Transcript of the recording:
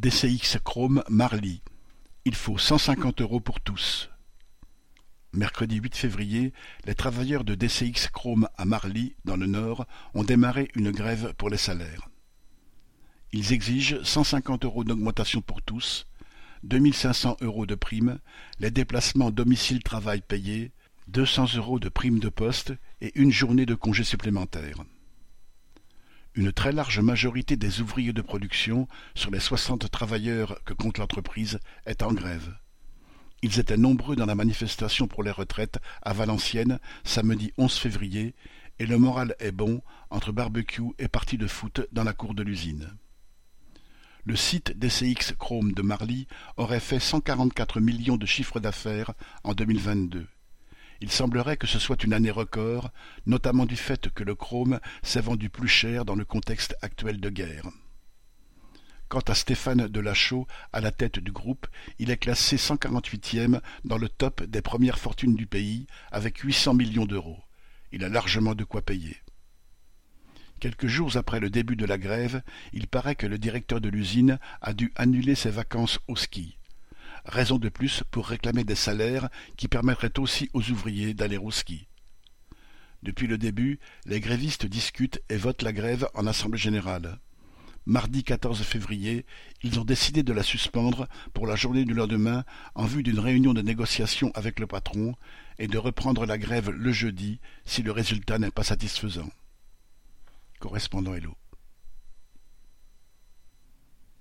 DCX Chrome Marly. Il faut cent cinquante euros pour tous. Mercredi 8 février, les travailleurs de DCX Chrome à Marly, dans le Nord, ont démarré une grève pour les salaires. Ils exigent cent cinquante euros d'augmentation pour tous, deux mille cinq cents euros de prime, les déplacements domicile-travail payés, deux cents euros de prime de poste et une journée de congé supplémentaire. Une très large majorité des ouvriers de production, sur les soixante travailleurs que compte l'entreprise, est en grève. Ils étaient nombreux dans la manifestation pour les retraites à Valenciennes samedi 11 février et le moral est bon entre barbecue et partie de foot dans la cour de l'usine. Le site DCX Chrome de Marly aurait fait 144 millions de chiffre d'affaires en 2022. Il semblerait que ce soit une année record, notamment du fait que le chrome s'est vendu plus cher dans le contexte actuel de guerre. Quant à Stéphane Delachaux, à la tête du groupe, il est classé 148e dans le top des premières fortunes du pays, avec 800 millions d'euros. Il a largement de quoi payer. Quelques jours après le début de la grève, il paraît que le directeur de l'usine a dû annuler ses vacances au ski. Raison de plus pour réclamer des salaires qui permettraient aussi aux ouvriers d'aller au ski. Depuis le début, les grévistes discutent et votent la grève en assemblée générale. Mardi 14 février, ils ont décidé de la suspendre pour la journée du lendemain en vue d'une réunion de négociation avec le patron et de reprendre la grève le jeudi si le résultat n'est pas satisfaisant. Correspondant Hello.